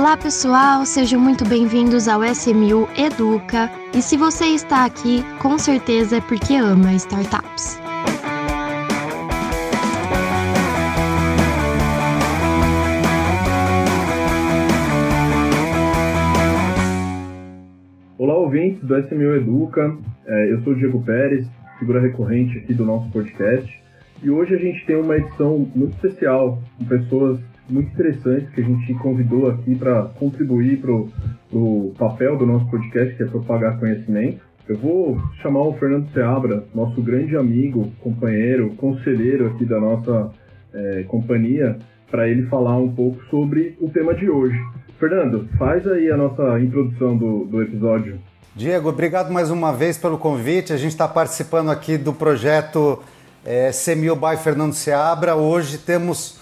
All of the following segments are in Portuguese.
Olá pessoal, sejam muito bem-vindos ao SMU Educa. E se você está aqui, com certeza é porque ama startups. Olá, ouvintes do SMU Educa. É, eu sou o Diego Pérez, figura recorrente aqui do nosso podcast. E hoje a gente tem uma edição muito especial, com pessoas muito interessantes que a gente convidou aqui para contribuir para o papel do nosso podcast, que é propagar conhecimento. Eu vou chamar o Fernando Seabra, nosso grande amigo, companheiro, conselheiro aqui da nossa é, companhia, para ele falar um pouco sobre o tema de hoje. Fernando, faz aí a nossa introdução do, do episódio. Diego, obrigado mais uma vez pelo convite. A gente está participando aqui do projeto é, Semil by Fernando Seabra. Hoje temos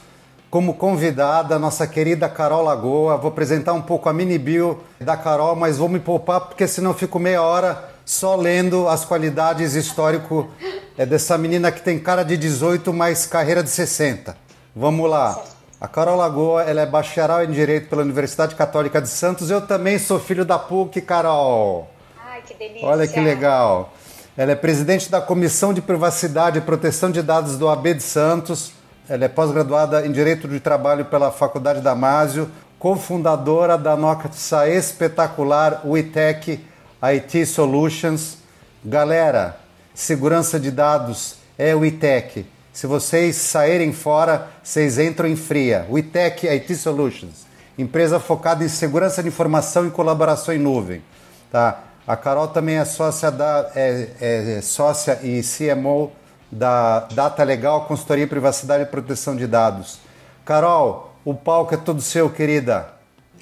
como convidada a nossa querida Carol Lagoa. Vou apresentar um pouco a mini bio da Carol, mas vou me poupar porque senão fico meia hora só lendo as qualidades histórico é, dessa menina que tem cara de 18, mas carreira de 60. Vamos lá. A Carol Lagoa, ela é bacharel em Direito pela Universidade Católica de Santos. Eu também sou filho da PUC, Carol. Ai, que delícia. Olha que legal. Ela é presidente da Comissão de Privacidade e Proteção de Dados do AB de Santos. Ela é pós-graduada em Direito de Trabalho pela Faculdade Damásio, cofundadora da nossa espetacular WeTech IT Solutions. Galera, segurança de dados é WeTech. Se vocês saírem fora, vocês entram em fria. WeTech IT Solutions, empresa focada em segurança de informação e colaboração em nuvem. Tá? A Carol também é sócia, da, é, é sócia e CMO da Data Legal, Consultoria Privacidade e Proteção de Dados. Carol, o palco é todo seu, querida.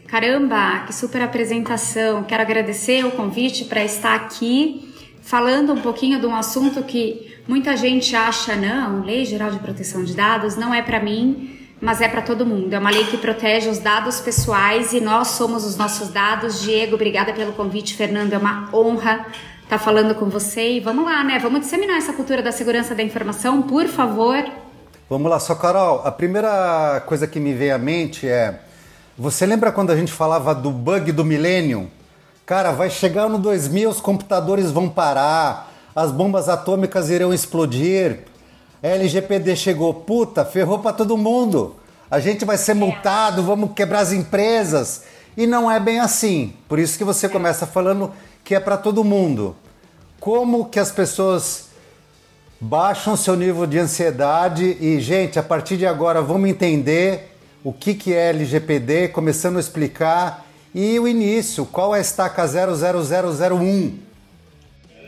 Caramba, que super apresentação. Quero agradecer o convite para estar aqui falando um pouquinho de um assunto que muita gente acha, não, Lei Geral de Proteção de Dados não é para mim, mas é para todo mundo. É uma lei que protege os dados pessoais e nós somos os nossos dados. Diego, obrigada pelo convite. Fernando, é uma honra tá falando com você. E vamos lá, né? Vamos disseminar essa cultura da segurança da informação, por favor. Vamos lá, só Carol. A primeira coisa que me veio à mente é: você lembra quando a gente falava do bug do milênio? Cara, vai chegar no 2000, os computadores vão parar, as bombas atômicas irão explodir LGPD chegou, puta, ferrou para todo mundo. A gente vai ser multado, vamos quebrar as empresas. E não é bem assim. Por isso que você começa falando que é para todo mundo. Como que as pessoas baixam seu nível de ansiedade e, gente, a partir de agora vamos entender o que, que é LGPD, começando a explicar e o início, qual é a estaca 00001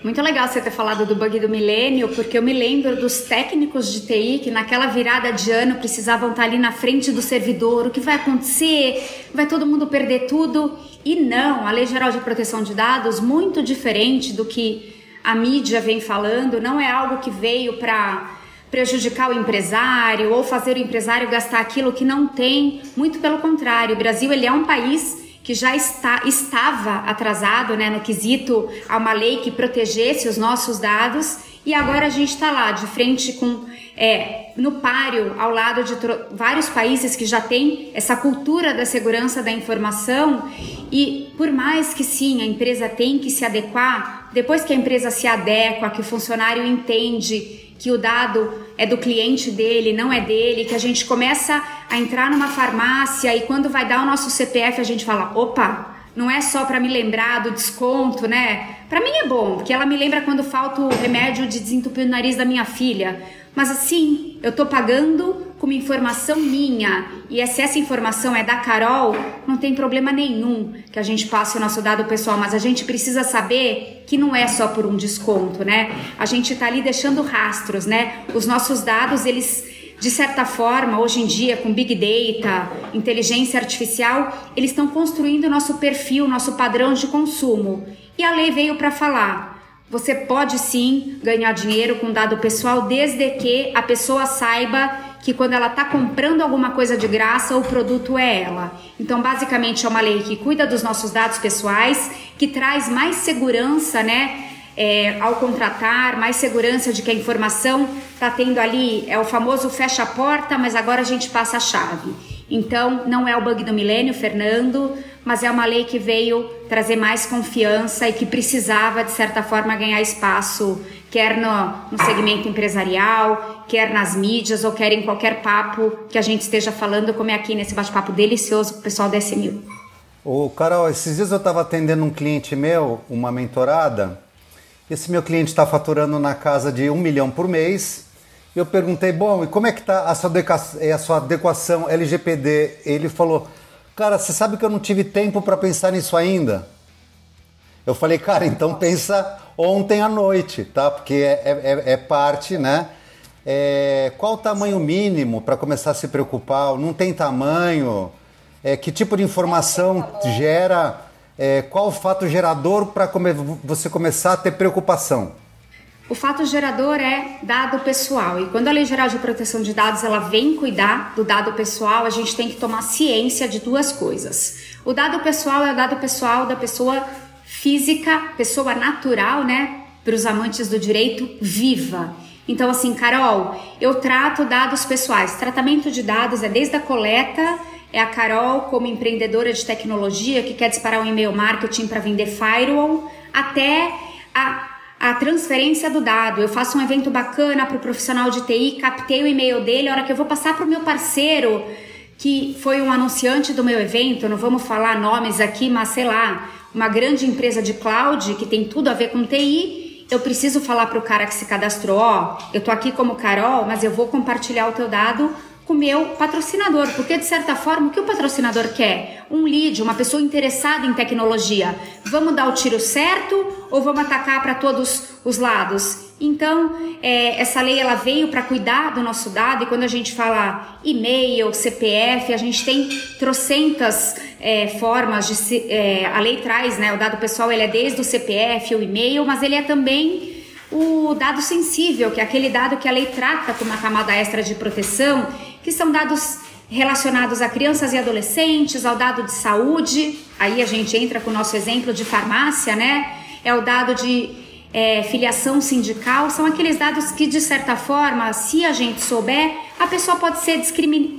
muito legal você ter falado do bug do milênio, porque eu me lembro dos técnicos de TI que naquela virada de ano precisavam estar ali na frente do servidor. O que vai acontecer? Vai todo mundo perder tudo? E não, a Lei Geral de Proteção de Dados, muito diferente do que a mídia vem falando, não é algo que veio para prejudicar o empresário ou fazer o empresário gastar aquilo que não tem. Muito pelo contrário, o Brasil ele é um país que já está, estava atrasado né, no quesito a uma lei que protegesse os nossos dados e agora a gente está lá de frente com é, no páreo ao lado de vários países que já têm essa cultura da segurança da informação e por mais que sim a empresa tem que se adequar depois que a empresa se adequa que o funcionário entende que o dado é do cliente dele, não é dele, que a gente começa a entrar numa farmácia e quando vai dar o nosso CPF a gente fala: opa, não é só para me lembrar do desconto, né? Para mim é bom, porque ela me lembra quando falta o remédio de desentupir o nariz da minha filha. Mas assim, eu tô pagando com uma informação minha e se essa informação é da Carol, não tem problema nenhum que a gente passe o nosso dado pessoal, mas a gente precisa saber que não é só por um desconto, né? A gente tá ali deixando rastros, né? Os nossos dados, eles de certa forma, hoje em dia, com Big Data, inteligência artificial, eles estão construindo o nosso perfil, nosso padrão de consumo. E a lei veio para falar: você pode sim ganhar dinheiro com dado pessoal desde que a pessoa saiba que quando ela está comprando alguma coisa de graça, o produto é ela. Então, basicamente, é uma lei que cuida dos nossos dados pessoais, que traz mais segurança, né? É, ao contratar, mais segurança de que a informação está tendo ali, é o famoso fecha a porta, mas agora a gente passa a chave. Então, não é o bug do milênio, Fernando, mas é uma lei que veio trazer mais confiança e que precisava, de certa forma, ganhar espaço, quer no, no segmento empresarial, quer nas mídias ou quer em qualquer papo que a gente esteja falando, como é aqui nesse bate-papo delicioso com o pessoal da SMU. Ô, Carol, esses dias eu estava atendendo um cliente meu, uma mentorada. Esse meu cliente está faturando na casa de um milhão por mês eu perguntei, bom, e como é que está a sua, é a sua adequação LGPD? Ele falou, cara, você sabe que eu não tive tempo para pensar nisso ainda? Eu falei, cara, então pensa ontem à noite, tá? Porque é, é, é, é parte, né? É, qual o tamanho mínimo para começar a se preocupar? Não tem tamanho? É, que tipo de informação gera? É, qual o fato gerador para come, você começar a ter preocupação? O fato gerador é dado pessoal e quando a Lei Geral de Proteção de Dados ela vem cuidar do dado pessoal, a gente tem que tomar ciência de duas coisas. O dado pessoal é o dado pessoal da pessoa física, pessoa natural, né? Para os amantes do direito, viva. Então, assim, Carol, eu trato dados pessoais. Tratamento de dados é desde a coleta, é a Carol como empreendedora de tecnologia que quer disparar um e-mail marketing para vender firewall, até a a transferência do dado. Eu faço um evento bacana para o profissional de TI, captei o e-mail dele, a hora que eu vou passar para o meu parceiro, que foi um anunciante do meu evento, não vamos falar nomes aqui, mas sei lá, uma grande empresa de cloud que tem tudo a ver com TI, eu preciso falar para o cara que se cadastrou, ó, eu tô aqui como Carol, mas eu vou compartilhar o teu dado com o meu patrocinador, porque de certa forma o que o patrocinador quer? Um lead, uma pessoa interessada em tecnologia. Vamos dar o tiro certo ou vamos atacar para todos os lados? Então, é, essa lei ela veio para cuidar do nosso dado e quando a gente fala e-mail, CPF, a gente tem trocentas é, formas de se, é, a lei traz, né? O dado pessoal ele é desde o CPF, o e-mail, mas ele é também o dado sensível, que é aquele dado que a lei trata como uma camada extra de proteção, que são dados relacionados a crianças e adolescentes, ao dado de saúde. Aí a gente entra com o nosso exemplo de farmácia, né? É o dado de é, filiação sindical, são aqueles dados que, de certa forma, se a gente souber, a pessoa pode ser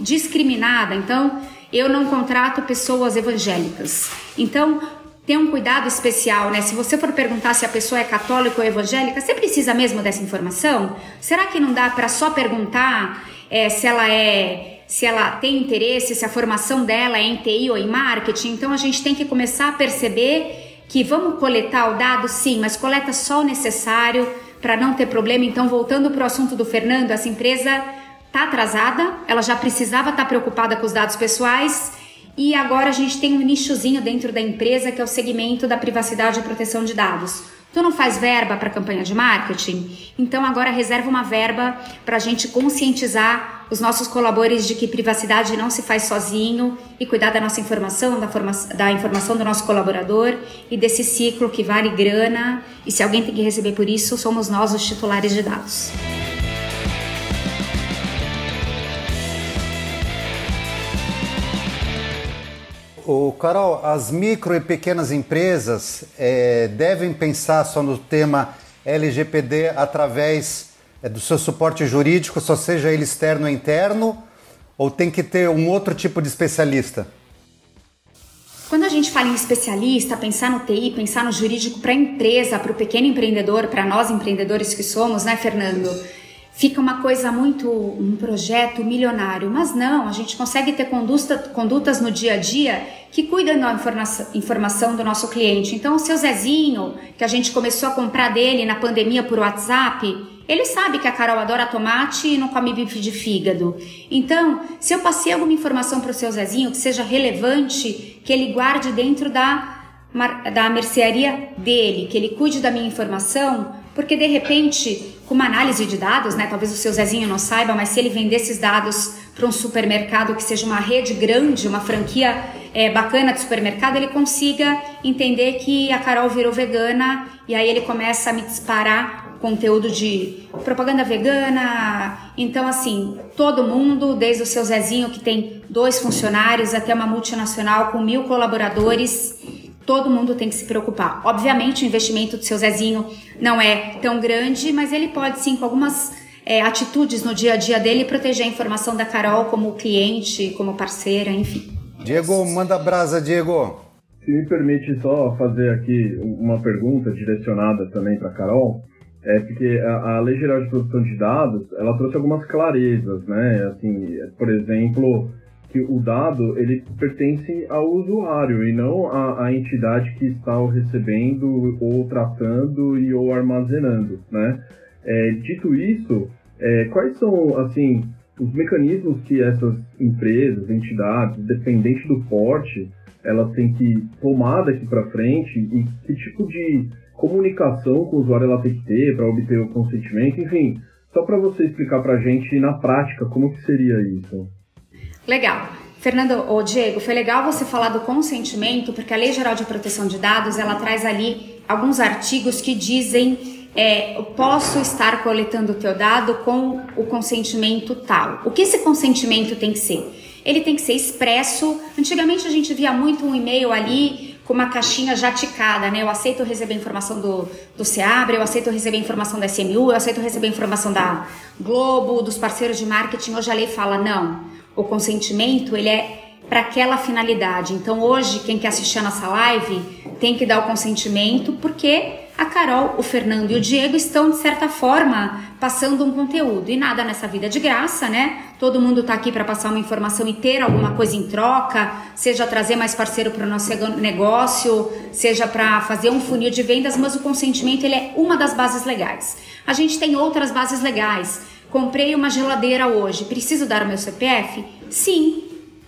discriminada. Então, eu não contrato pessoas evangélicas. Então, tem um cuidado especial, né? Se você for perguntar se a pessoa é católica ou evangélica, você precisa mesmo dessa informação? Será que não dá para só perguntar é, se ela é se ela tem interesse, se a formação dela é em TI ou em marketing? Então a gente tem que começar a perceber que vamos coletar o dado, sim, mas coleta só o necessário para não ter problema. Então, voltando para o assunto do Fernando, essa empresa está atrasada, ela já precisava estar tá preocupada com os dados pessoais e agora a gente tem um nichozinho dentro da empresa que é o segmento da privacidade e proteção de dados. Tu não faz verba para campanha de marketing? Então agora reserva uma verba para a gente conscientizar os nossos colaboradores de que privacidade não se faz sozinho e cuidar da nossa informação, da, forma, da informação do nosso colaborador e desse ciclo que vale grana e se alguém tem que receber por isso, somos nós os titulares de dados. O Carol, as micro e pequenas empresas é, devem pensar só no tema LGPD através é, do seu suporte jurídico, só seja ele externo ou interno, ou tem que ter um outro tipo de especialista? Quando a gente fala em especialista, pensar no TI, pensar no jurídico para a empresa, para o pequeno empreendedor, para nós empreendedores que somos, né, Fernando? Fica uma coisa muito um projeto milionário, mas não, a gente consegue ter conduta, condutas no dia a dia que cuidam da informação, informação do nosso cliente. Então, o seu Zezinho, que a gente começou a comprar dele na pandemia por WhatsApp, ele sabe que a Carol adora tomate e não come bife de fígado. Então, se eu passei alguma informação para o seu Zezinho que seja relevante, que ele guarde dentro da, da mercearia dele, que ele cuide da minha informação, porque de repente, com uma análise de dados, né, talvez o seu Zezinho não saiba, mas se ele vender esses dados para um supermercado que seja uma rede grande, uma franquia é, bacana de supermercado, ele consiga entender que a Carol virou vegana e aí ele começa a me disparar conteúdo de propaganda vegana. Então, assim, todo mundo, desde o seu Zezinho, que tem dois funcionários, até uma multinacional com mil colaboradores, todo mundo tem que se preocupar. Obviamente, o investimento do seu Zezinho não é tão grande, mas ele pode sim, com algumas é, atitudes no dia a dia dele proteger a informação da Carol como cliente, como parceira, enfim. Diego, manda brasa, Diego. Se me permite só fazer aqui uma pergunta direcionada também para Carol, é porque a, a, Lei Geral de Proteção de Dados, ela trouxe algumas clarezas, né? Assim, por exemplo, que o dado ele pertence ao usuário e não à, à entidade que está o recebendo ou tratando e ou armazenando, né? É, dito isso, é, quais são assim os mecanismos que essas empresas, entidades, dependente do porte, elas têm que tomar daqui para frente e que tipo de comunicação com o usuário ela tem que ter para obter o consentimento, enfim, só para você explicar para a gente na prática como que seria isso. Legal. Fernando, ou Diego, foi legal você falar do consentimento, porque a Lei Geral de Proteção de Dados, ela traz ali alguns artigos que dizem é, posso estar coletando o teu dado com o consentimento tal. O que esse consentimento tem que ser? Ele tem que ser expresso. Antigamente a gente via muito um e-mail ali com uma caixinha já ticada, né? Eu aceito receber informação do, do Seabra, eu aceito receber informação da SMU, eu aceito receber informação da Globo, dos parceiros de marketing. Hoje a lei fala, não, o consentimento ele é para aquela finalidade. Então hoje, quem quer assistir a nossa live tem que dar o consentimento, porque a Carol, o Fernando e o Diego estão, de certa forma, passando um conteúdo. E nada nessa vida é de graça, né? Todo mundo está aqui para passar uma informação e ter alguma coisa em troca, seja trazer mais parceiro para o nosso negócio, seja para fazer um funil de vendas, mas o consentimento ele é uma das bases legais. A gente tem outras bases legais. Comprei uma geladeira hoje, preciso dar o meu CPF? Sim,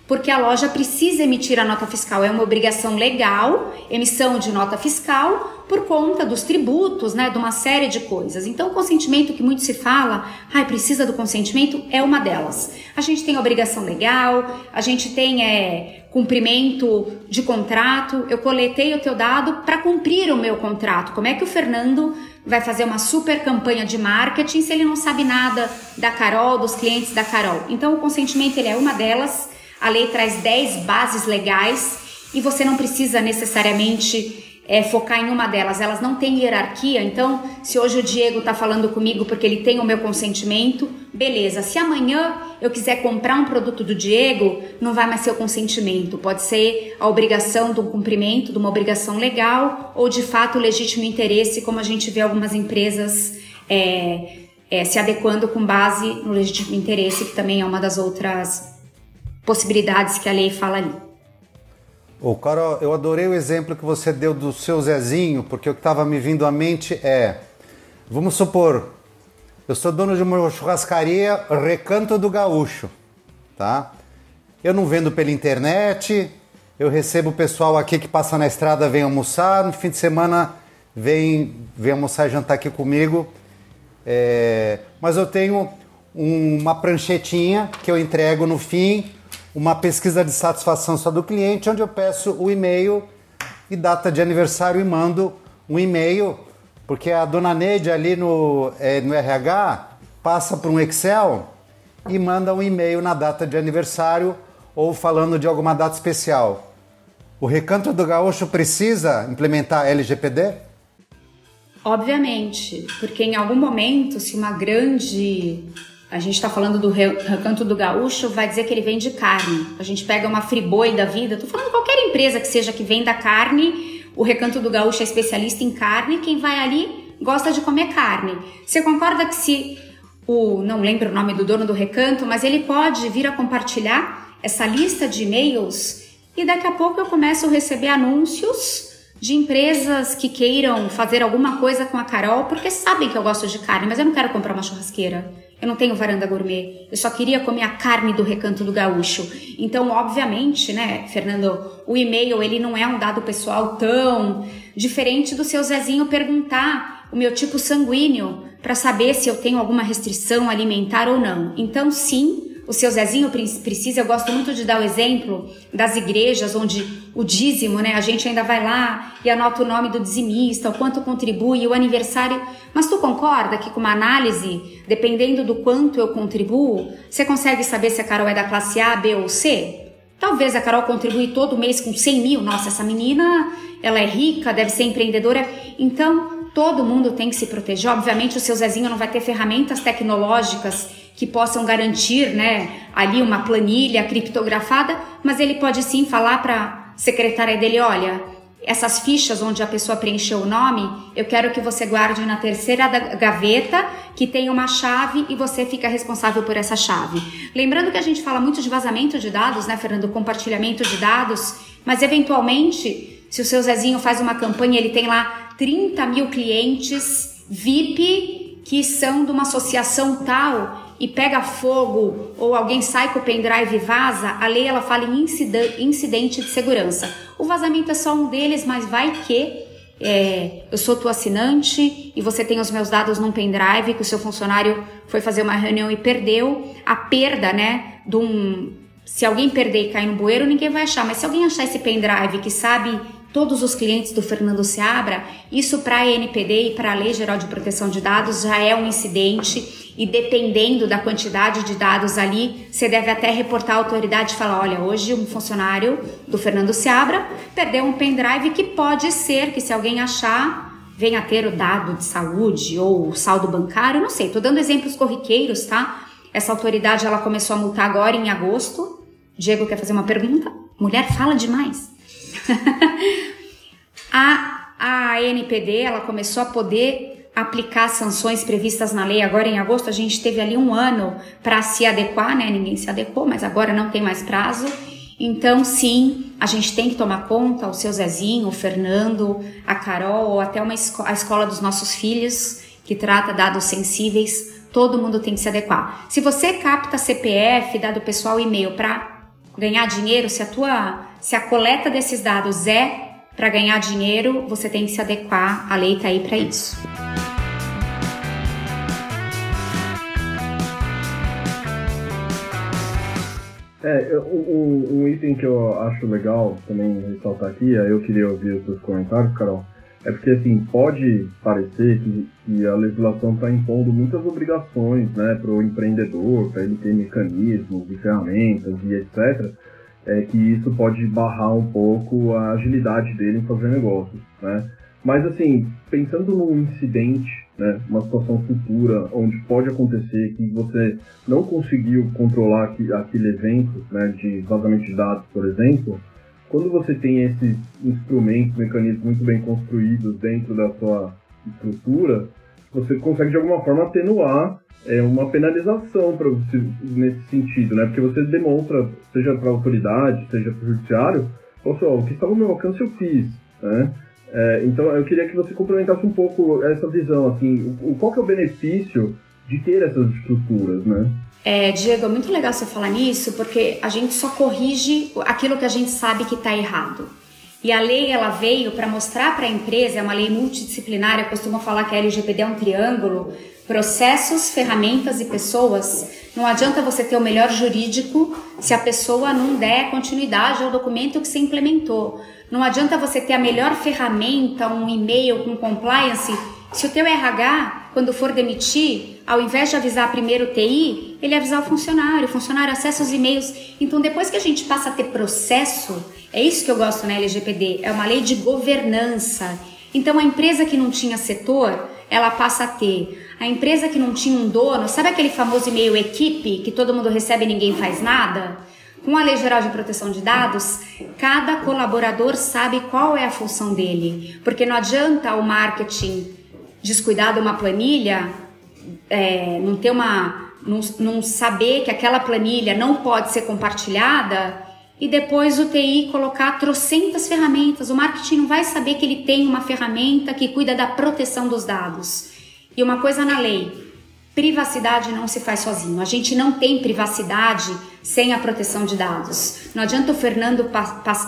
porque a loja precisa emitir a nota fiscal. É uma obrigação legal, emissão de nota fiscal, por conta dos tributos, né, de uma série de coisas. Então, o consentimento que muito se fala, ai, precisa do consentimento, é uma delas. A gente tem obrigação legal, a gente tem é, cumprimento de contrato. Eu coletei o teu dado para cumprir o meu contrato. Como é que o Fernando vai fazer uma super campanha de marketing se ele não sabe nada da Carol, dos clientes da Carol? Então, o consentimento ele é uma delas. A lei traz 10 bases legais e você não precisa necessariamente é, focar em uma delas. Elas não têm hierarquia. Então, se hoje o Diego está falando comigo porque ele tem o meu consentimento, beleza. Se amanhã eu quiser comprar um produto do Diego, não vai mais ser o consentimento. Pode ser a obrigação do cumprimento de uma obrigação legal ou de fato o legítimo interesse, como a gente vê algumas empresas. É, é, se adequando com base no legítimo interesse, que também é uma das outras possibilidades que a lei fala ali. Ô, Carol, eu adorei o exemplo que você deu do seu Zezinho, porque o que estava me vindo à mente é: vamos supor, eu sou dono de uma churrascaria Recanto do Gaúcho, tá? Eu não vendo pela internet, eu recebo o pessoal aqui que passa na estrada, vem almoçar, no fim de semana vem, vem almoçar e jantar aqui comigo. É, mas eu tenho uma pranchetinha que eu entrego no fim uma pesquisa de satisfação só do cliente, onde eu peço o e-mail e data de aniversário e mando um e-mail, porque a dona Neide ali no, é, no RH passa para um Excel e manda um e-mail na data de aniversário ou falando de alguma data especial. O Recanto do Gaúcho precisa implementar LGPD? Obviamente, porque em algum momento, se uma grande a gente está falando do recanto do gaúcho, vai dizer que ele vende carne. A gente pega uma friboi da vida, tô falando qualquer empresa que seja que venda carne, o recanto do gaúcho é especialista em carne, quem vai ali gosta de comer carne. Você concorda que se o, não lembro o nome do dono do recanto, mas ele pode vir a compartilhar essa lista de e-mails e daqui a pouco eu começo a receber anúncios de empresas que queiram fazer alguma coisa com a Carol porque sabem que eu gosto de carne, mas eu não quero comprar uma churrasqueira. Eu não tenho varanda gourmet. Eu só queria comer a carne do recanto do gaúcho. Então, obviamente, né, Fernando, o e-mail ele não é um dado pessoal tão diferente do seu Zezinho perguntar o meu tipo sanguíneo para saber se eu tenho alguma restrição alimentar ou não. Então, sim, o seu Zezinho precisa, eu gosto muito de dar o exemplo das igrejas onde o dízimo, né? A gente ainda vai lá e anota o nome do dizimista, o quanto contribui, o aniversário. Mas tu concorda que com uma análise, dependendo do quanto eu contribuo, você consegue saber se a Carol é da classe A, B ou C? Talvez a Carol contribui todo mês com 100 mil. Nossa, essa menina ela é rica, deve ser empreendedora. Então, todo mundo tem que se proteger. Obviamente, o seu Zezinho não vai ter ferramentas tecnológicas que possam garantir, né, ali uma planilha criptografada, mas ele pode sim falar para secretária dele, olha, essas fichas onde a pessoa preencheu o nome, eu quero que você guarde na terceira gaveta que tem uma chave e você fica responsável por essa chave. Lembrando que a gente fala muito de vazamento de dados, né, Fernando? Compartilhamento de dados, mas eventualmente, se o seu Zezinho faz uma campanha, ele tem lá 30 mil clientes VIP que são de uma associação tal e pega fogo ou alguém sai com o pendrive e vaza, a lei ela fala em incidente de segurança. O vazamento é só um deles, mas vai que é, eu sou tua assinante e você tem os meus dados num pendrive que o seu funcionário foi fazer uma reunião e perdeu. A perda, né, de um. Se alguém perder e cair no bueiro, ninguém vai achar, mas se alguém achar esse pendrive que sabe todos os clientes do Fernando Seabra, isso para a NPD e para a Lei Geral de Proteção de Dados já é um incidente e dependendo da quantidade de dados ali, você deve até reportar à autoridade e falar, olha, hoje um funcionário do Fernando Seabra perdeu um pendrive que pode ser que se alguém achar venha ter o dado de saúde ou o saldo bancário, não sei, estou dando exemplos corriqueiros, tá? Essa autoridade ela começou a multar agora em agosto. Diego quer fazer uma pergunta? Mulher fala demais. a, a NPD ela começou a poder aplicar sanções previstas na lei agora em agosto. A gente teve ali um ano para se adequar, né? Ninguém se adequou, mas agora não tem mais prazo. Então, sim, a gente tem que tomar conta, o seu Zezinho, o Fernando, a Carol, ou até uma esco a escola dos nossos filhos, que trata dados sensíveis, todo mundo tem que se adequar. Se você capta CPF, dado pessoal e-mail para ganhar dinheiro, se a tua se a coleta desses dados é para ganhar dinheiro, você tem que se adequar, a lei está aí para isso. É, um, um, item que eu acho legal também ressaltar aqui, eu queria ouvir os seus comentários, Carol, é porque assim, pode parecer que, que a legislação está impondo muitas obrigações né, para o empreendedor, para ele ter mecanismos e ferramentas e etc é que isso pode barrar um pouco a agilidade dele em fazer negócios, né? Mas assim, pensando num incidente, né, uma situação futura onde pode acontecer que você não conseguiu controlar aquele evento, né, de vazamento de dados, por exemplo, quando você tem esses instrumentos, mecanismos muito bem construídos dentro da sua estrutura, você consegue de alguma forma atenuar é uma penalização para você nesse sentido, né? Porque você demonstra, seja para a autoridade, seja para o judiciário, pessoal, o que estava no meu alcance eu fiz, né? É, então eu queria que você complementasse um pouco essa visão, assim, o, qual que é o benefício de ter essas estruturas, né? É, Diego, é muito legal você falar nisso, porque a gente só corrige aquilo que a gente sabe que está errado. E a lei ela veio para mostrar para a empresa, é uma lei multidisciplinar, eu costumo falar que a LGPD é um triângulo, processos, ferramentas e pessoas, não adianta você ter o melhor jurídico se a pessoa não der continuidade ao documento que você implementou. Não adianta você ter a melhor ferramenta, um e-mail com compliance, se o teu RH, quando for demitir, ao invés de avisar primeiro o TI, ele avisar o funcionário, o funcionário acessa os e-mails. Então, depois que a gente passa a ter processo, é isso que eu gosto na LGPD, é uma lei de governança. Então, a empresa que não tinha setor, ela passa a ter a empresa que não tinha um dono, sabe aquele famoso e-mail equipe que todo mundo recebe e ninguém faz nada? Com a Lei Geral de Proteção de Dados, cada colaborador sabe qual é a função dele, porque não adianta o marketing descuidar de uma planilha, é, não ter uma, não, não saber que aquela planilha não pode ser compartilhada e depois o TI colocar trocentas ferramentas. O marketing não vai saber que ele tem uma ferramenta que cuida da proteção dos dados. E uma coisa na lei: privacidade não se faz sozinho. A gente não tem privacidade sem a proteção de dados. Não adianta o Fernando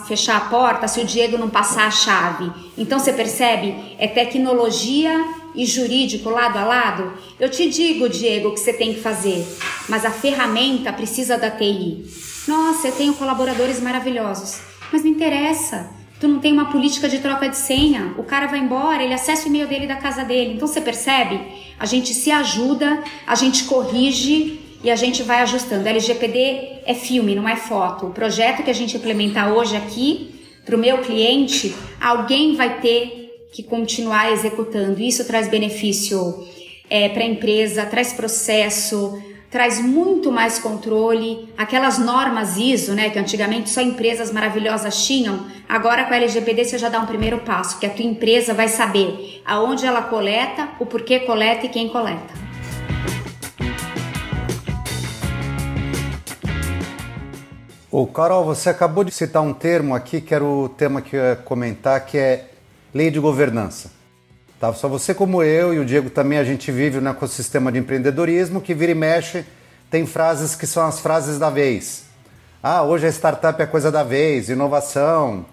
fechar a porta se o Diego não passar a chave. Então você percebe? É tecnologia e jurídico lado a lado. Eu te digo, Diego, o que você tem que fazer, mas a ferramenta precisa da TI. Nossa, eu tenho colaboradores maravilhosos, mas não interessa tu não tem uma política de troca de senha. O cara vai embora, ele acessa o e-mail dele da casa dele. Então você percebe? A gente se ajuda, a gente corrige e a gente vai ajustando. LGPD é filme, não é foto. O projeto que a gente implementar hoje aqui para o meu cliente, alguém vai ter que continuar executando. Isso traz benefício é, para a empresa, traz processo, traz muito mais controle. Aquelas normas ISO, né, que antigamente só empresas maravilhosas tinham, agora com a LGPD você já dá um primeiro passo, que a tua empresa vai saber aonde ela coleta, o porquê coleta e quem coleta. O Carol, você acabou de citar um termo aqui, que era o tema que eu ia comentar, que é lei de governança. Tá? Só você como eu e o Diego também, a gente vive no ecossistema de empreendedorismo que vira e mexe, tem frases que são as frases da vez. Ah, hoje a startup é coisa da vez, inovação.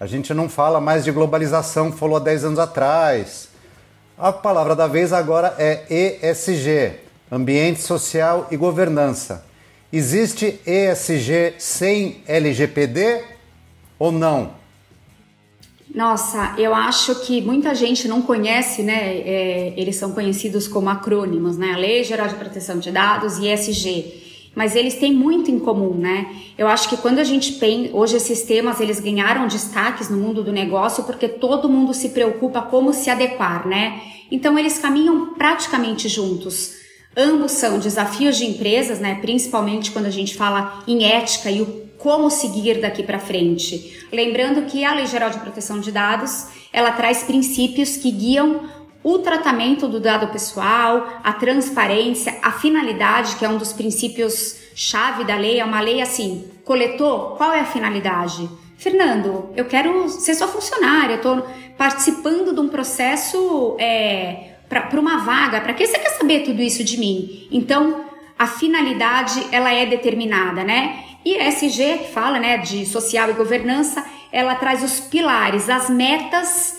A gente não fala mais de globalização, falou há 10 anos atrás. A palavra da vez agora é ESG, Ambiente Social e Governança. Existe ESG sem LGPD ou não? Nossa, eu acho que muita gente não conhece, né? É, eles são conhecidos como acrônimos, né? A Lei Geral de Proteção de Dados e ESG. Mas eles têm muito em comum, né? Eu acho que quando a gente pensa, hoje esses temas eles ganharam destaques no mundo do negócio porque todo mundo se preocupa como se adequar, né? Então eles caminham praticamente juntos. Ambos são desafios de empresas, né? Principalmente quando a gente fala em ética e o como seguir daqui para frente. Lembrando que a Lei Geral de Proteção de Dados, ela traz princípios que guiam o tratamento do dado pessoal, a transparência, a finalidade, que é um dos princípios chave da lei, é uma lei assim, coletou, qual é a finalidade? Fernando, eu quero ser sua funcionária, estou participando de um processo é, para uma vaga, para que você quer saber tudo isso de mim? Então, a finalidade, ela é determinada, né? E SG, que fala, né, de social e governança, ela traz os pilares, as metas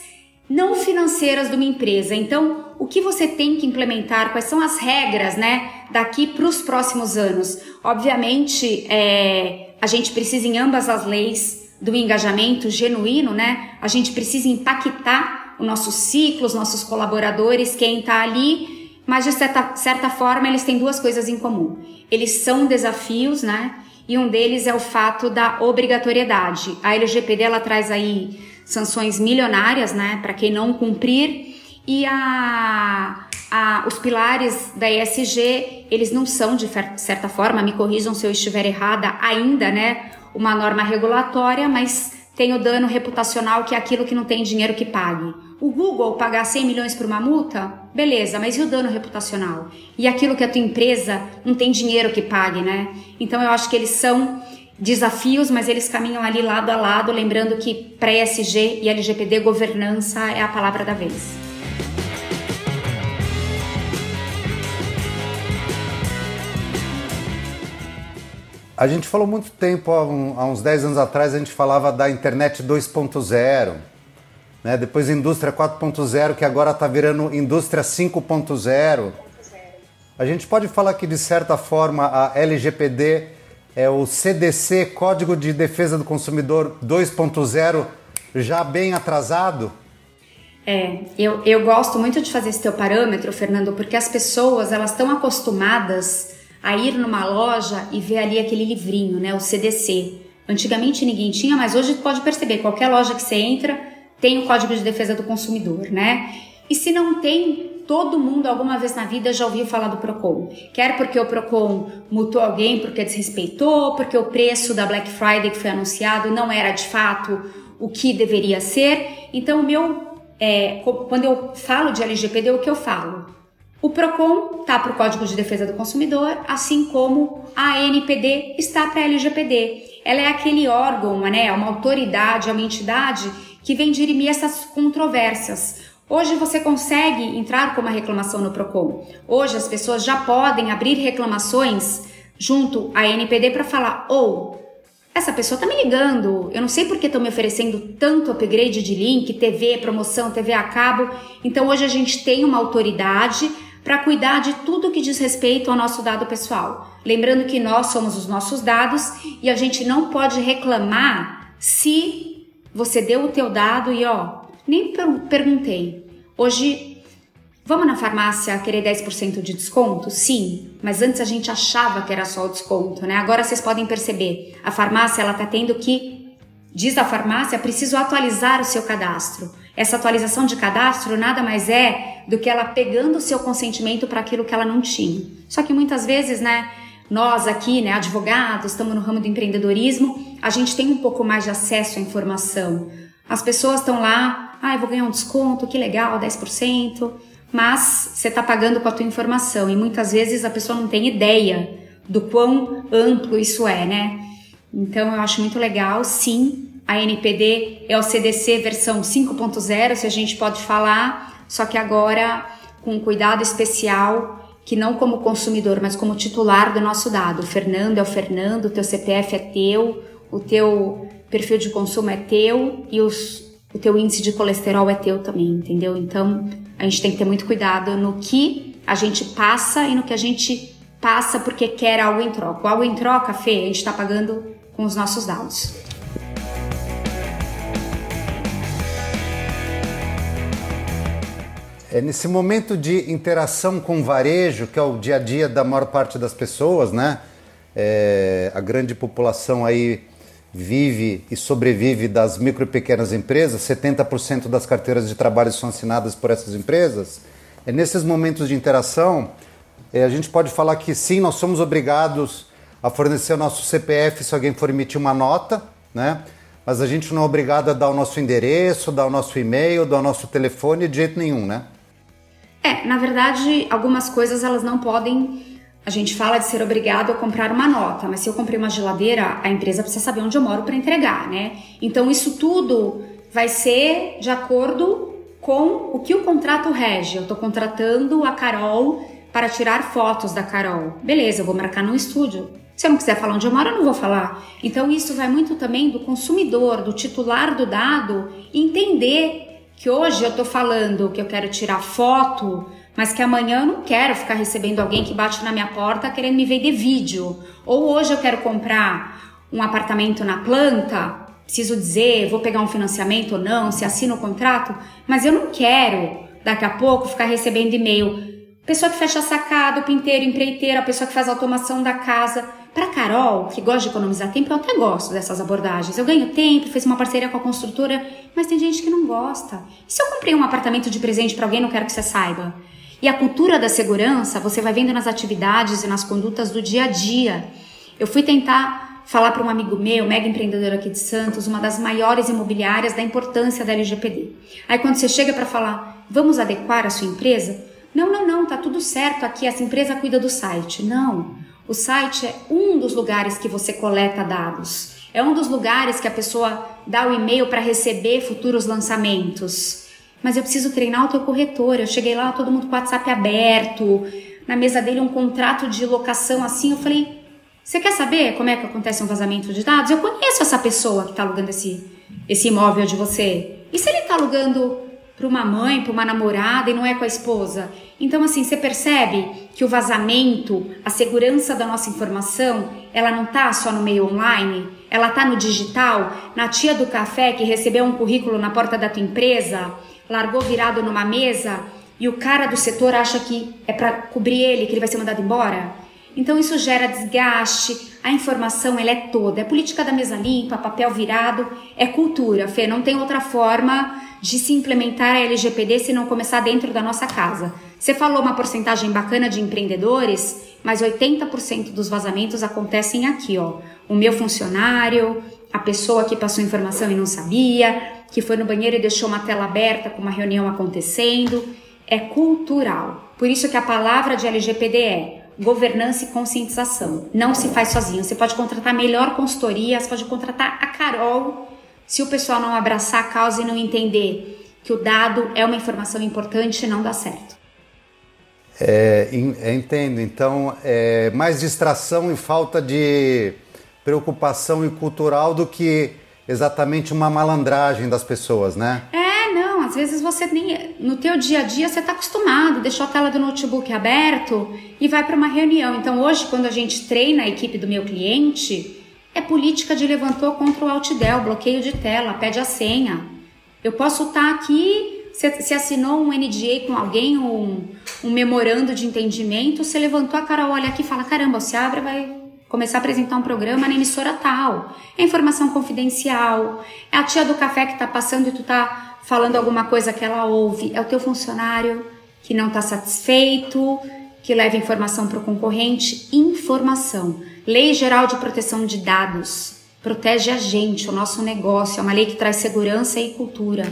não financeiras de uma empresa. Então, o que você tem que implementar, quais são as regras, né, daqui para os próximos anos? Obviamente, é, a gente precisa em ambas as leis do engajamento genuíno, né? A gente precisa impactar o nosso ciclo, os nossos colaboradores, quem está ali, mas de certa, certa forma eles têm duas coisas em comum. Eles são desafios, né? E um deles é o fato da obrigatoriedade. A LGPD ela traz aí sanções milionárias, né, para quem não cumprir, e a, a, os pilares da ESG, eles não são, de certa forma, me corrijam se eu estiver errada, ainda, né, uma norma regulatória, mas tem o dano reputacional, que é aquilo que não tem dinheiro que pague. O Google pagar 100 milhões por uma multa? Beleza, mas e o dano reputacional? E aquilo que a tua empresa não tem dinheiro que pague, né? Então eu acho que eles são desafios, mas eles caminham ali lado a lado, lembrando que para ESG e LGPD governança é a palavra da vez. A gente falou muito tempo, há, uns 10 anos atrás, a gente falava da internet 2.0, né? depois indústria 4.0, que agora está virando indústria 5.0. A gente pode falar que, de certa forma, a LGPD é o CDC, Código de Defesa do Consumidor 2.0, já bem atrasado? É, eu, eu gosto muito de fazer esse teu parâmetro, Fernando, porque as pessoas elas estão acostumadas a ir numa loja e ver ali aquele livrinho, né, o CDC. Antigamente ninguém tinha, mas hoje pode perceber, qualquer loja que você entra tem o Código de Defesa do Consumidor, né? E se não tem, todo mundo alguma vez na vida já ouviu falar do Procon. Quer porque o Procon multou alguém porque desrespeitou, porque o preço da Black Friday que foi anunciado não era de fato o que deveria ser. Então, o meu, é, quando eu falo de LGPD, o que eu falo? O PROCON está para o Código de Defesa do Consumidor, assim como a ANPD está para a LGPD. Ela é aquele órgão, né, uma autoridade, uma entidade que vem dirimir essas controvérsias. Hoje você consegue entrar com uma reclamação no PROCON. Hoje as pessoas já podem abrir reclamações junto à ANPD para falar: ou oh, essa pessoa está me ligando, eu não sei por que estão me oferecendo tanto upgrade de link, TV, promoção, TV a cabo. Então hoje a gente tem uma autoridade para cuidar de tudo que diz respeito ao nosso dado pessoal. Lembrando que nós somos os nossos dados e a gente não pode reclamar se você deu o teu dado e ó, nem per perguntei. Hoje Vamos na farmácia querer 10% de desconto? Sim, mas antes a gente achava que era só o desconto, né? Agora vocês podem perceber, a farmácia ela tá tendo que diz a farmácia, preciso atualizar o seu cadastro. Essa atualização de cadastro nada mais é do que ela pegando o seu consentimento para aquilo que ela não tinha. Só que muitas vezes, né, nós aqui, né, advogados, estamos no ramo do empreendedorismo, a gente tem um pouco mais de acesso à informação. As pessoas estão lá, ah, eu vou ganhar um desconto, que legal, 10%, mas você está pagando com a tua informação e muitas vezes a pessoa não tem ideia do quão amplo isso é, né? Então eu acho muito legal, sim, a NPD é o CDC versão 5.0, se a gente pode falar, só que agora com um cuidado especial que não como consumidor, mas como titular do nosso dado. O Fernando é o Fernando, o teu CPF é teu, o teu perfil de consumo é teu e os, o teu índice de colesterol é teu também, entendeu? Então a gente tem que ter muito cuidado no que a gente passa e no que a gente passa porque quer algo em troca. O algo em troca, Fê, a gente está pagando com os nossos dados. É nesse momento de interação com o varejo, que é o dia a dia da maior parte das pessoas, né? É, a grande população aí vive e sobrevive das micro e pequenas empresas, 70% das carteiras de trabalho são assinadas por essas empresas. É nesses momentos de interação, é, a gente pode falar que sim, nós somos obrigados a fornecer o nosso CPF se alguém for emitir uma nota, né? Mas a gente não é obrigado a dar o nosso endereço, dar o nosso e-mail, dar o nosso telefone de jeito nenhum, né? É, na verdade, algumas coisas elas não podem. A gente fala de ser obrigado a comprar uma nota, mas se eu comprei uma geladeira, a empresa precisa saber onde eu moro para entregar, né? Então isso tudo vai ser de acordo com o que o contrato rege. Eu estou contratando a Carol para tirar fotos da Carol. Beleza, eu vou marcar num estúdio. Se eu não quiser falar onde eu moro, eu não vou falar. Então isso vai muito também do consumidor, do titular do dado, entender que hoje eu tô falando que eu quero tirar foto, mas que amanhã eu não quero ficar recebendo alguém que bate na minha porta querendo me vender vídeo. Ou hoje eu quero comprar um apartamento na planta, preciso dizer, vou pegar um financiamento ou não, se assino o contrato, mas eu não quero daqui a pouco ficar recebendo e-mail. Pessoa que fecha sacado, pinteiro, empreiteiro, a pessoa que faz automação da casa. Para Carol, que gosta de economizar tempo, eu até gosto dessas abordagens. Eu ganho tempo, fiz uma parceria com a construtora, mas tem gente que não gosta. E se eu comprei um apartamento de presente para alguém, não quero que você saiba? E a cultura da segurança, você vai vendo nas atividades e nas condutas do dia a dia. Eu fui tentar falar para um amigo meu, mega empreendedor aqui de Santos, uma das maiores imobiliárias, da importância da LGPD. Aí quando você chega para falar, vamos adequar a sua empresa? Não, não, não, tá tudo certo aqui, essa empresa cuida do site. Não. O site é um dos lugares que você coleta dados. É um dos lugares que a pessoa dá o e-mail para receber futuros lançamentos. Mas eu preciso treinar o teu corretor. Eu cheguei lá, todo mundo com o WhatsApp aberto, na mesa dele um contrato de locação assim. Eu falei: Você quer saber como é que acontece um vazamento de dados? Eu conheço essa pessoa que está alugando esse, esse imóvel de você. E se ele está alugando para uma mãe, para uma namorada e não é com a esposa. Então, assim, você percebe que o vazamento, a segurança da nossa informação, ela não tá só no meio online, ela tá no digital, na tia do café que recebeu um currículo na porta da tua empresa, largou virado numa mesa e o cara do setor acha que é para cobrir ele, que ele vai ser mandado embora. Então isso gera desgaste, a informação ela é toda, é política da mesa limpa, papel virado, é cultura, Fê, não tem outra forma de se implementar a LGPD se não começar dentro da nossa casa. Você falou uma porcentagem bacana de empreendedores, mas 80% dos vazamentos acontecem aqui, ó. O meu funcionário, a pessoa que passou informação e não sabia, que foi no banheiro e deixou uma tela aberta com uma reunião acontecendo. É cultural. Por isso que a palavra de LGPD é governança e conscientização. Não se faz sozinho. Você pode contratar melhor consultoria, você pode contratar a Carol se o pessoal não abraçar a causa e não entender que o dado é uma informação importante, não dá certo. É, é, entendo. Então, é mais distração e falta de preocupação e cultural do que exatamente uma malandragem das pessoas, né? É, não. Às vezes você nem no teu dia a dia você está acostumado, deixou a tela do notebook aberto e vai para uma reunião. Então, hoje, quando a gente treina a equipe do meu cliente, é política de levantou contra o Altidel, bloqueio de tela, pede a senha. Eu posso estar aqui, se, assinou um NDA com alguém, um, um memorando de entendimento, você levantou a cara, olha aqui e fala, caramba, se abre, vai, começar a apresentar um programa na emissora tal. É informação confidencial. É a tia do café que está passando e tu tá falando alguma coisa que ela ouve. É o teu funcionário que não está satisfeito, que leva informação para o concorrente. Informação. Lei Geral de Proteção de Dados protege a gente, o nosso negócio. É uma lei que traz segurança e cultura.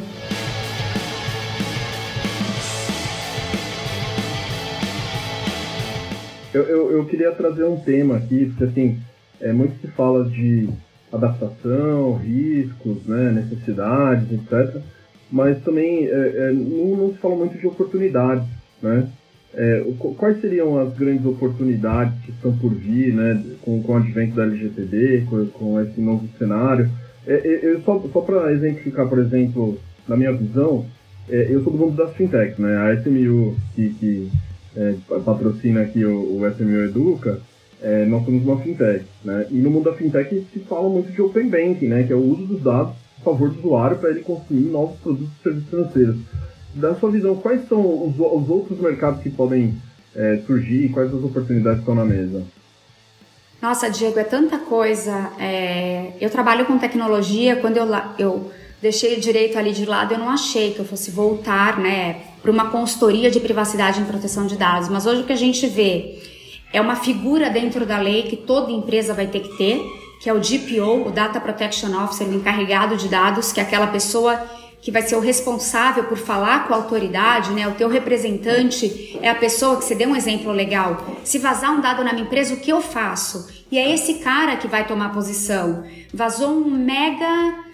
Eu, eu, eu, queria trazer um tema aqui, porque assim, é, muito se fala de adaptação, riscos, né, necessidades, etc. Mas também é, é, não, não, se fala muito de oportunidades, né? É, quais seriam as grandes oportunidades que estão por vir, né, com, com o advento da LGPD, com, com esse novo cenário? É, é, eu, só só para exemplificar, por exemplo, na minha visão, eu sou do mundo das fintechs, né? A SMU, que, que é, patrocina aqui o, o SMU Educa, é, nós somos uma fintech, né? E no mundo da fintech se fala muito de open banking, né? Que é o uso dos dados a favor do usuário para ele consumir novos produtos e serviços financeiros. Da sua visão, quais são os, os outros mercados que podem é, surgir e quais as oportunidades estão na mesa? Nossa, Diego, é tanta coisa. É... Eu trabalho com tecnologia. Quando eu, eu deixei o direito ali de lado, eu não achei que eu fosse voltar, né, para uma consultoria de privacidade e proteção de dados. Mas hoje o que a gente vê é uma figura dentro da lei que toda empresa vai ter que ter, que é o DPO, o Data Protection Officer, o encarregado de dados, que é aquela pessoa que vai ser o responsável por falar com a autoridade, né? O teu representante é a pessoa que você deu um exemplo legal. Se vazar um dado na minha empresa, o que eu faço? E é esse cara que vai tomar posição. Vazou um mega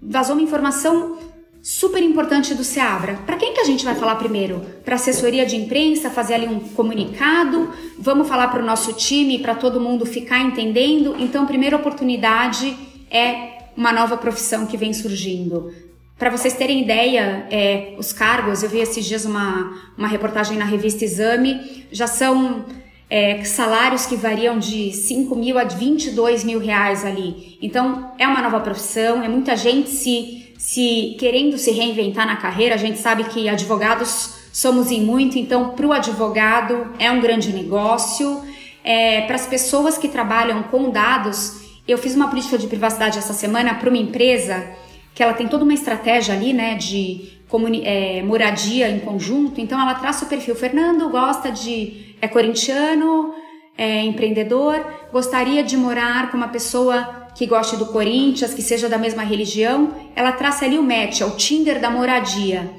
vazou uma informação super importante do Seabra. Para quem que a gente vai falar primeiro? Para assessoria de imprensa, fazer ali um comunicado? Vamos falar para o nosso time, para todo mundo ficar entendendo? Então, primeira oportunidade é uma nova profissão que vem surgindo. Para vocês terem ideia, é, os cargos, eu vi esses dias uma, uma reportagem na revista Exame, já são é, salários que variam de 5 mil a 22 mil reais ali. Então, é uma nova profissão, é muita gente se, se querendo se reinventar na carreira. A gente sabe que advogados somos em muito, então, para o advogado é um grande negócio. É, para as pessoas que trabalham com dados, eu fiz uma política de privacidade essa semana para uma empresa que ela tem toda uma estratégia ali, né, de é, moradia em conjunto. Então, ela traça o perfil. Fernando gosta de é corintiano, é empreendedor, gostaria de morar com uma pessoa que goste do Corinthians, que seja da mesma religião, ela traça ali o match, é o Tinder da moradia.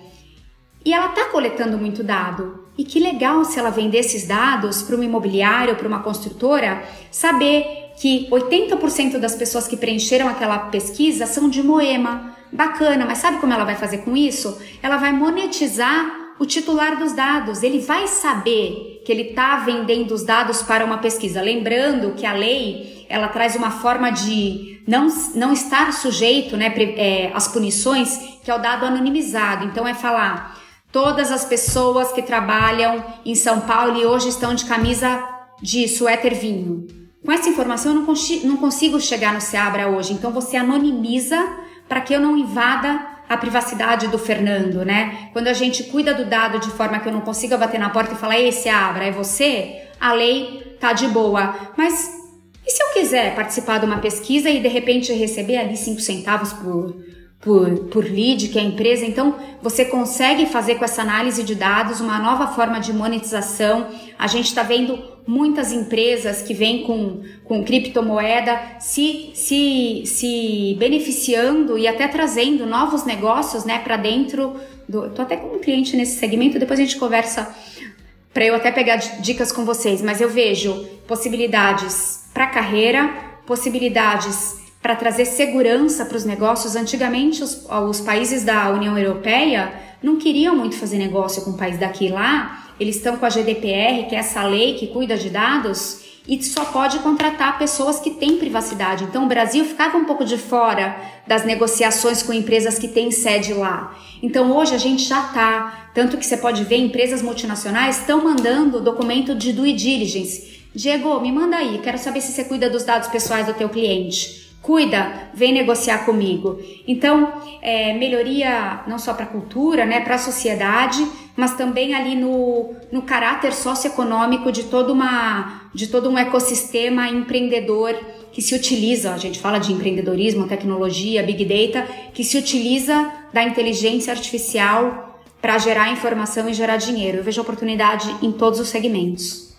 E ela está coletando muito dado. E que legal se ela vender esses dados para um imobiliário, para uma construtora, saber que 80% das pessoas que preencheram aquela pesquisa são de Moema. Bacana, mas sabe como ela vai fazer com isso? Ela vai monetizar o titular dos dados. Ele vai saber que ele está vendendo os dados para uma pesquisa. Lembrando que a lei ela traz uma forma de não, não estar sujeito né, é, às punições, que é o dado anonimizado. Então é falar todas as pessoas que trabalham em São Paulo e hoje estão de camisa de suéter vinho. Com essa informação eu não, consigo, não consigo chegar no Seabra hoje, então você anonimiza para que eu não invada a privacidade do Fernando, né? Quando a gente cuida do dado de forma que eu não consiga bater na porta e falar, esse abra, é você, a lei tá de boa. Mas e se eu quiser participar de uma pesquisa e de repente receber ali 5 centavos por, por, por lead, que é a empresa? Então, você consegue fazer com essa análise de dados uma nova forma de monetização. A gente está vendo muitas empresas que vêm com, com criptomoeda se, se, se beneficiando e até trazendo novos negócios né, para dentro do. Tô até com um cliente nesse segmento, depois a gente conversa para eu até pegar dicas com vocês, mas eu vejo possibilidades para carreira, possibilidades para trazer segurança para os negócios. Antigamente, os, os países da União Europeia não queriam muito fazer negócio com o país daqui lá eles estão com a GDPR, que é essa lei que cuida de dados, e só pode contratar pessoas que têm privacidade. Então o Brasil ficava um pouco de fora das negociações com empresas que têm sede lá. Então hoje a gente já está, tanto que você pode ver empresas multinacionais estão mandando documento de due diligence. Diego, me manda aí, quero saber se você cuida dos dados pessoais do teu cliente. Cuida, vem negociar comigo. Então, é, melhoria não só para a cultura, né, para a sociedade, mas também ali no, no caráter socioeconômico de, toda uma, de todo um ecossistema empreendedor que se utiliza, a gente fala de empreendedorismo, tecnologia, big data, que se utiliza da inteligência artificial para gerar informação e gerar dinheiro. Eu vejo oportunidade em todos os segmentos.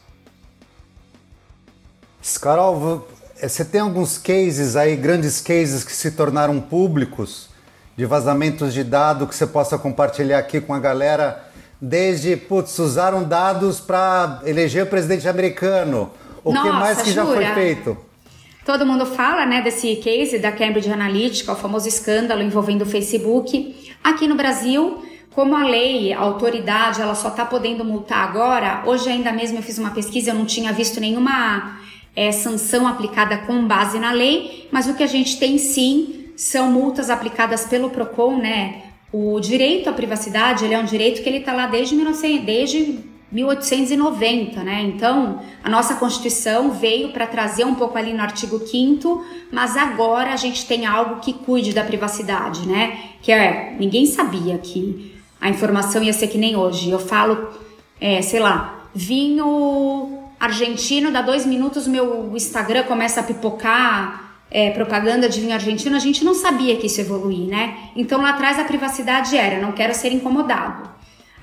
Carol, você tem alguns cases aí, grandes cases que se tornaram públicos de vazamentos de dados que você possa compartilhar aqui com a galera desde, putz, usaram dados para eleger o presidente americano. O Nossa, que mais que jura? já foi feito? Todo mundo fala, né, desse case da Cambridge Analytica, o famoso escândalo envolvendo o Facebook. Aqui no Brasil, como a lei, a autoridade, ela só está podendo multar agora. Hoje ainda mesmo eu fiz uma pesquisa, eu não tinha visto nenhuma é, sanção aplicada com base na lei, mas o que a gente tem sim são multas aplicadas pelo Procon, né? O direito à privacidade, ele é um direito que ele está lá desde, 19, desde 1890, né? Então, a nossa Constituição veio para trazer um pouco ali no artigo 5 mas agora a gente tem algo que cuide da privacidade, né? Que é, ninguém sabia que a informação ia ser que nem hoje. Eu falo, é, sei lá, vinho argentino, dá dois minutos, meu Instagram começa a pipocar é, propaganda de vinho argentino, a gente não sabia que isso evoluir, né? Então lá atrás a privacidade era, não quero ser incomodado.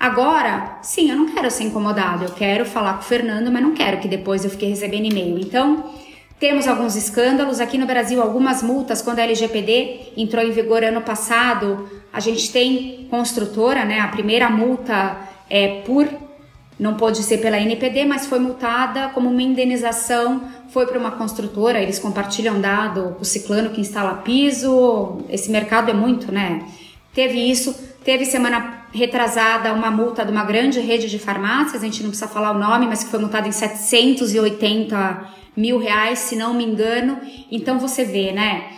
Agora, sim, eu não quero ser incomodado, eu quero falar com o Fernando, mas não quero que depois eu fique recebendo e-mail. Então, temos alguns escândalos aqui no Brasil, algumas multas quando a LGPD entrou em vigor ano passado. A gente tem construtora, né? A primeira multa é por não pôde ser pela NPD, mas foi multada como uma indenização, foi para uma construtora, eles compartilham dado, o ciclano que instala piso, esse mercado é muito, né? Teve isso, teve semana retrasada uma multa de uma grande rede de farmácias, a gente não precisa falar o nome, mas que foi multada em 780 mil reais, se não me engano. Então você vê, né?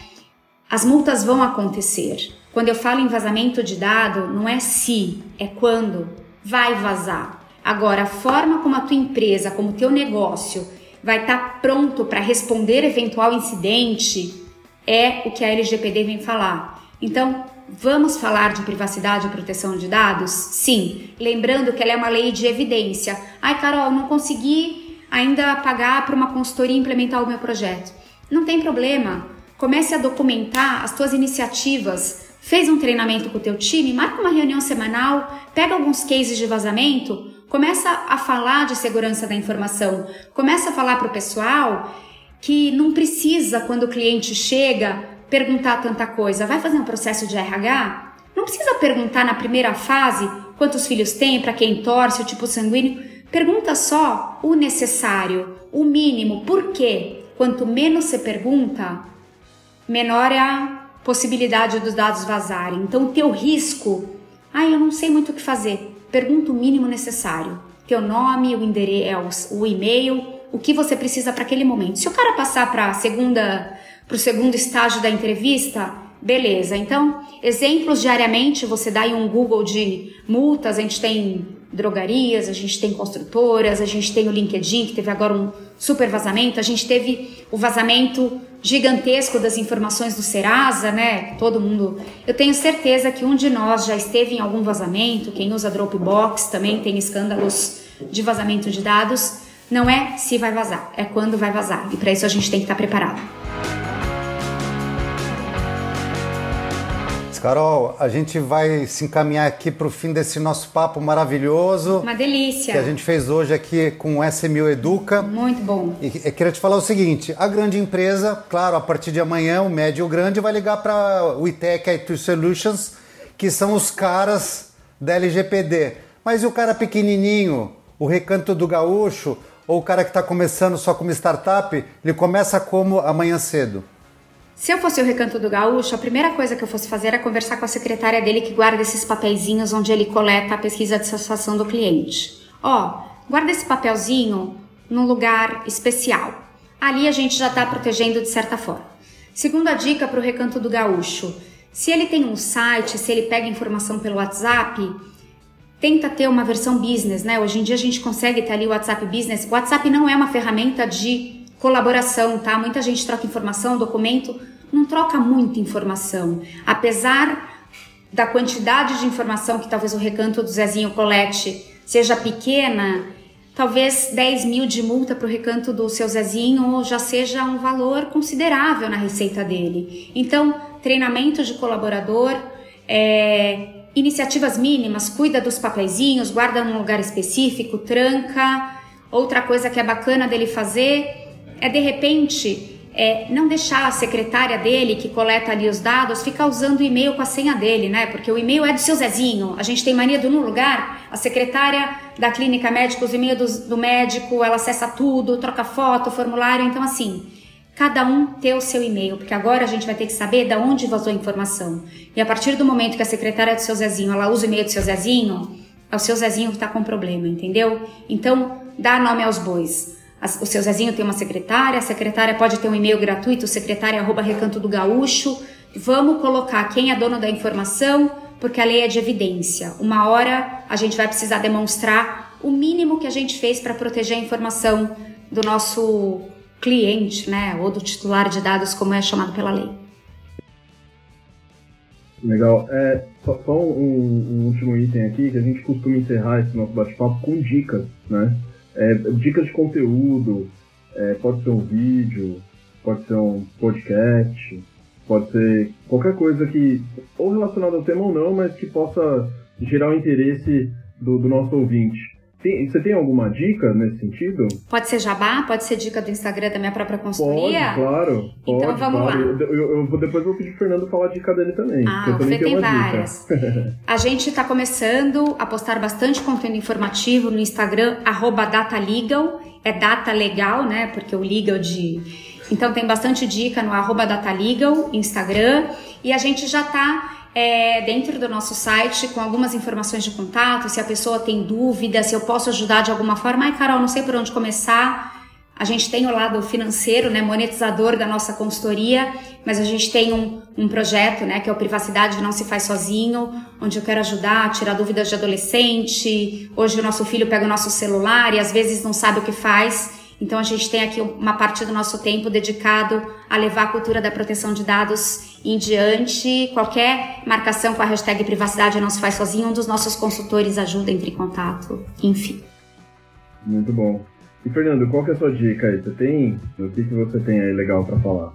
As multas vão acontecer. Quando eu falo em vazamento de dado, não é se, é quando vai vazar. Agora, a forma como a tua empresa, como o teu negócio vai estar tá pronto para responder eventual incidente é o que a LGPD vem falar. Então, vamos falar de privacidade e proteção de dados? Sim, lembrando que ela é uma lei de evidência. Ai, Carol, não consegui ainda pagar para uma consultoria implementar o meu projeto. Não tem problema. Comece a documentar as tuas iniciativas. Fez um treinamento com o teu time, marca uma reunião semanal, pega alguns cases de vazamento, Começa a falar de segurança da informação, começa a falar para o pessoal que não precisa, quando o cliente chega, perguntar tanta coisa. Vai fazer um processo de RH? Não precisa perguntar na primeira fase quantos filhos tem, para quem torce, o tipo sanguíneo. Pergunta só o necessário, o mínimo. Por quê? Quanto menos você pergunta, menor é a possibilidade dos dados vazarem. Então, o teu risco, ah, eu não sei muito o que fazer pergunta o mínimo necessário. Teu nome, o endereço, é o e-mail, o que você precisa para aquele momento. Se o cara passar para segunda, para o segundo estágio da entrevista, beleza. Então, exemplos diariamente, você dá aí um Google de multas, a gente tem drogarias, a gente tem construtoras, a gente tem o LinkedIn, que teve agora um super vazamento, a gente teve o vazamento gigantesco das informações do Serasa, né? Todo mundo. Eu tenho certeza que um de nós já esteve em algum vazamento, quem usa Dropbox também tem escândalos de vazamento de dados. Não é se vai vazar, é quando vai vazar. E para isso a gente tem que estar preparado. Carol, a gente vai se encaminhar aqui para o fim desse nosso papo maravilhoso. Uma delícia. Que a gente fez hoje aqui com o SMU Educa. Muito bom. E eu queria te falar o seguinte: a grande empresa, claro, a partir de amanhã, o médio e o grande vai ligar para o ITEC IT Solutions, que são os caras da LGPD. Mas e o cara pequenininho, o recanto do gaúcho, ou o cara que está começando só como startup, ele começa como amanhã cedo? Se eu fosse o Recanto do Gaúcho, a primeira coisa que eu fosse fazer era conversar com a secretária dele que guarda esses papeizinhos onde ele coleta a pesquisa de satisfação do cliente. Ó, guarda esse papelzinho num lugar especial. Ali a gente já está protegendo de certa forma. Segunda dica para o Recanto do Gaúcho: se ele tem um site, se ele pega informação pelo WhatsApp, tenta ter uma versão business, né? Hoje em dia a gente consegue ter ali o WhatsApp Business. O WhatsApp não é uma ferramenta de colaboração, tá? Muita gente troca informação, documento, não troca muita informação. Apesar da quantidade de informação que talvez o recanto do Zezinho colete seja pequena, talvez 10 mil de multa para o recanto do seu Zezinho já seja um valor considerável na receita dele. Então, treinamento de colaborador, é, iniciativas mínimas, cuida dos papeizinhos, guarda num lugar específico, tranca. Outra coisa que é bacana dele fazer é de repente é, não deixar a secretária dele, que coleta ali os dados, ficar usando o e-mail com a senha dele, né? Porque o e-mail é do seu Zezinho. A gente tem mania do no lugar, a secretária da clínica médica, os e-mails do, do médico, ela acessa tudo, troca foto, formulário. Então, assim, cada um ter o seu e-mail, porque agora a gente vai ter que saber de onde vazou a informação. E a partir do momento que a secretária do seu Zezinho, ela usa o e-mail do seu Zezinho, é o seu Zezinho que está com problema, entendeu? Então, dá nome aos bois o seu Zezinho tem uma secretária, a secretária pode ter um e-mail gratuito, secretária arroba recanto do gaúcho. Vamos colocar quem é dono da informação, porque a lei é de evidência. Uma hora a gente vai precisar demonstrar o mínimo que a gente fez para proteger a informação do nosso cliente, né, ou do titular de dados, como é chamado pela lei. Legal. É, só, só um, um, último item aqui, que a gente costuma encerrar esse nosso bate-papo com dicas, né? É, dicas de conteúdo, é, pode ser um vídeo, pode ser um podcast, pode ser qualquer coisa que, ou relacionada ao tema ou não, mas que possa gerar o interesse do, do nosso ouvinte. Tem, você tem alguma dica nesse sentido? Pode ser jabá, pode ser dica do Instagram da minha própria consultoria? Pode, claro. Então pode, vamos claro. lá. Eu, eu, eu, depois vou pedir pro Fernando falar a dica dele também. Ah, você tem várias. a gente está começando a postar bastante conteúdo informativo no Instagram, datalegal. É data legal, né? Porque o legal de... Então tem bastante dica no arroba datalegal, Instagram. E a gente já está é, dentro do nosso site com algumas informações de contato, se a pessoa tem dúvida, se eu posso ajudar de alguma forma. Ai, Carol, não sei por onde começar. A gente tem o lado financeiro, né, monetizador da nossa consultoria, mas a gente tem um, um projeto, né, que é o Privacidade Não Se Faz Sozinho, onde eu quero ajudar a tirar dúvidas de adolescente. Hoje o nosso filho pega o nosso celular e às vezes não sabe o que faz. Então a gente tem aqui uma parte do nosso tempo dedicado a levar a cultura da proteção de dados em diante. Qualquer marcação com a hashtag privacidade não se faz sozinho, um dos nossos consultores ajuda, entre em contato, enfim. Muito bom. E Fernando, qual que é a sua dica aí? Você tem, o que, que você tem aí legal para falar?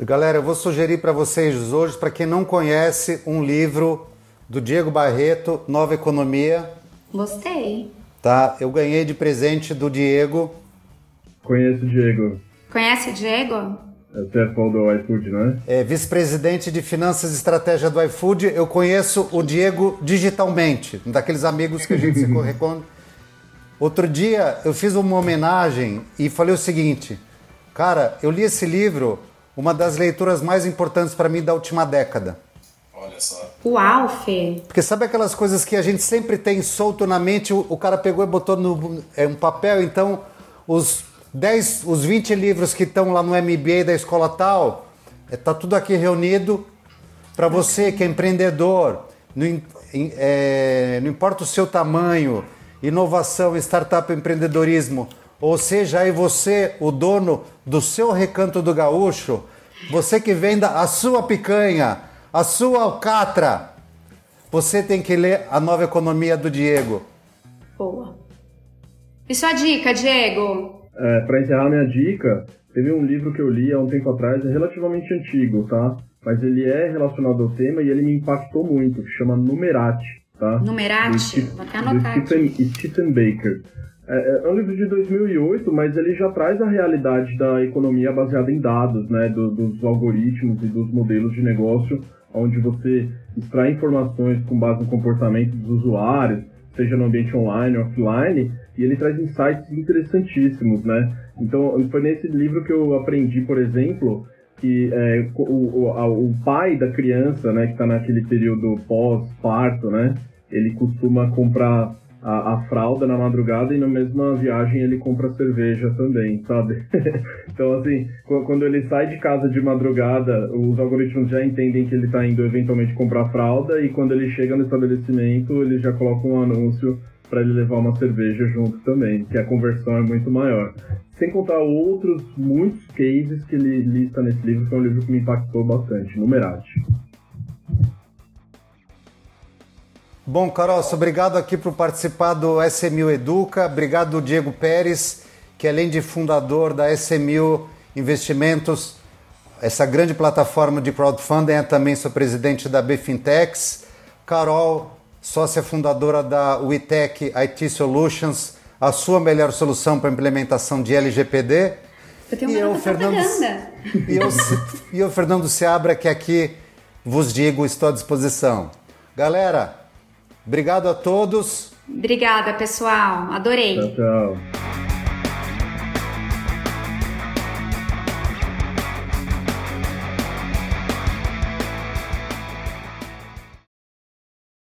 Galera, eu vou sugerir para vocês hoje, para quem não conhece, um livro do Diego Barreto, Nova Economia, Gostei. Tá, eu ganhei de presente do Diego. Conheço o Diego. Conhece o Diego? É o CFO do iFood, não é? É vice-presidente de finanças e estratégia do iFood. Eu conheço o Diego digitalmente, um daqueles amigos que a gente se corresponde. Outro dia eu fiz uma homenagem e falei o seguinte: cara, eu li esse livro, uma das leituras mais importantes para mim da última década. Olha só. Uau, Fê. Porque sabe aquelas coisas que a gente sempre tem solto na mente, o, o cara pegou e botou no é, um papel, então os 10, os 20 livros que estão lá no MBA da escola tal, está é, tá tudo aqui reunido para você que é empreendedor, não, é, não importa o seu tamanho, inovação, startup, empreendedorismo, ou seja, aí você, o dono do seu recanto do gaúcho, você que venda a sua picanha, a sua alcatra. Você tem que ler A Nova Economia do Diego. Boa. E sua dica, Diego? É, Para encerrar minha dica, teve um livro que eu li há um tempo atrás, é relativamente antigo, tá? Mas ele é relacionado ao tema e ele me impactou muito, que chama Numerati, tá? Numerati? Vou até anotar Stephen, Stephen Baker. É, é, é um livro de 2008, mas ele já traz a realidade da economia baseada em dados, né? Do, dos algoritmos e dos modelos de negócio onde você extrai informações com base no comportamento dos usuários, seja no ambiente online ou offline, e ele traz insights interessantíssimos, né? Então, foi nesse livro que eu aprendi, por exemplo, que é, o, o, o, pai da criança, né, que está naquele período pós-parto, né, ele costuma comprar a, a, fralda na madrugada e na mesma viagem ele compra cerveja também, sabe? então, assim, quando ele sai de casa de madrugada, os algoritmos já entendem que ele está indo eventualmente comprar fralda e quando ele chega no estabelecimento, ele já coloca um anúncio para ele levar uma cerveja junto também, que a conversão é muito maior. Sem contar outros muitos cases que ele lista nesse livro, que é um livro que me impactou bastante, Numerati. Bom, Carol, obrigado aqui por participar do SMU Educa. Obrigado, Diego Pérez, que além de fundador da SMU Investimentos, essa grande plataforma de crowdfunding, é também sou presidente da BFintex. Carol, sócia fundadora da WeTech IT Solutions, a sua melhor solução para implementação de LGPD. Eu tenho e eu, Fernando, e eu, e eu, Fernando Seabra, que aqui vos digo, estou à disposição. Galera, obrigado a todos. Obrigada, pessoal. Adorei. Tchau, tchau.